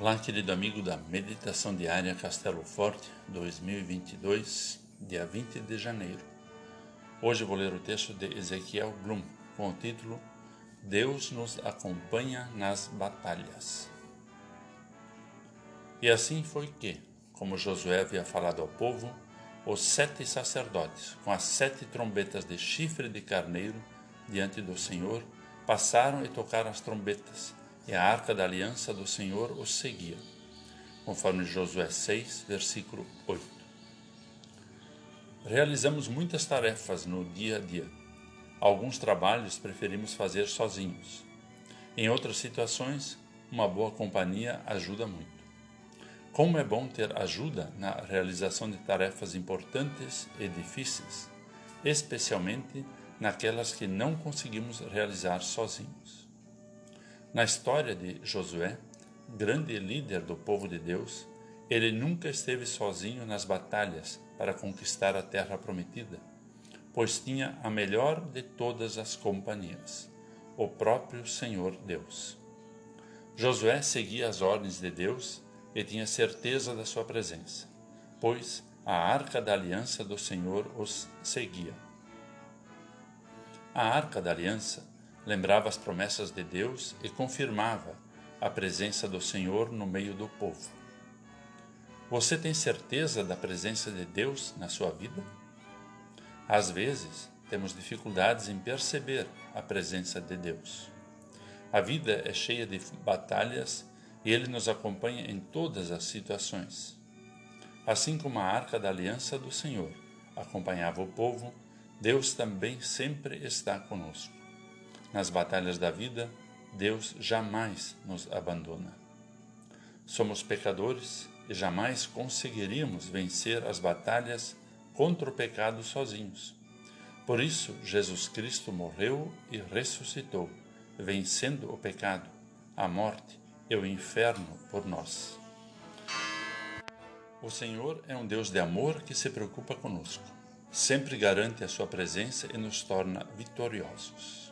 Olá, querido amigo da Meditação Diária Castelo Forte 2022, dia 20 de janeiro. Hoje vou ler o texto de Ezequiel Blum com o título Deus nos acompanha nas batalhas. E assim foi que, como Josué havia falado ao povo, os sete sacerdotes, com as sete trombetas de chifre de carneiro diante do Senhor, passaram e tocaram as trombetas e a arca da aliança do Senhor os seguia, conforme Josué 6, versículo 8. Realizamos muitas tarefas no dia a dia. Alguns trabalhos preferimos fazer sozinhos. Em outras situações, uma boa companhia ajuda muito. Como é bom ter ajuda na realização de tarefas importantes e difíceis, especialmente naquelas que não conseguimos realizar sozinhos. Na história de Josué, grande líder do povo de Deus, ele nunca esteve sozinho nas batalhas para conquistar a terra prometida, pois tinha a melhor de todas as companhias, o próprio Senhor Deus. Josué seguia as ordens de Deus e tinha certeza da sua presença, pois a arca da aliança do Senhor os seguia. A arca da aliança lembrava as promessas de Deus e confirmava a presença do Senhor no meio do povo. Você tem certeza da presença de Deus na sua vida? Às vezes, temos dificuldades em perceber a presença de Deus. A vida é cheia de batalhas e Ele nos acompanha em todas as situações. Assim como a arca da aliança do Senhor acompanhava o povo, Deus também sempre está conosco. Nas batalhas da vida, Deus jamais nos abandona. Somos pecadores e jamais conseguiríamos vencer as batalhas contra o pecado sozinhos. Por isso, Jesus Cristo morreu e ressuscitou, vencendo o pecado, a morte e o inferno por nós. O Senhor é um Deus de amor que se preocupa conosco. Sempre garante a sua presença e nos torna vitoriosos.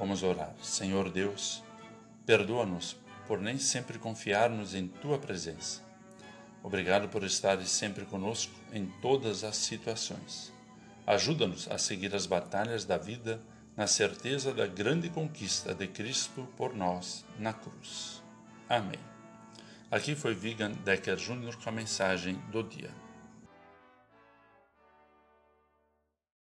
Vamos orar. Senhor Deus, perdoa-nos por nem sempre confiar-nos em tua presença. Obrigado por estares sempre conosco em todas as situações. Ajuda-nos a seguir as batalhas da vida na certeza da grande conquista de Cristo por nós na cruz. Amém. Aqui foi Vigan Decker Jr. com a mensagem do dia.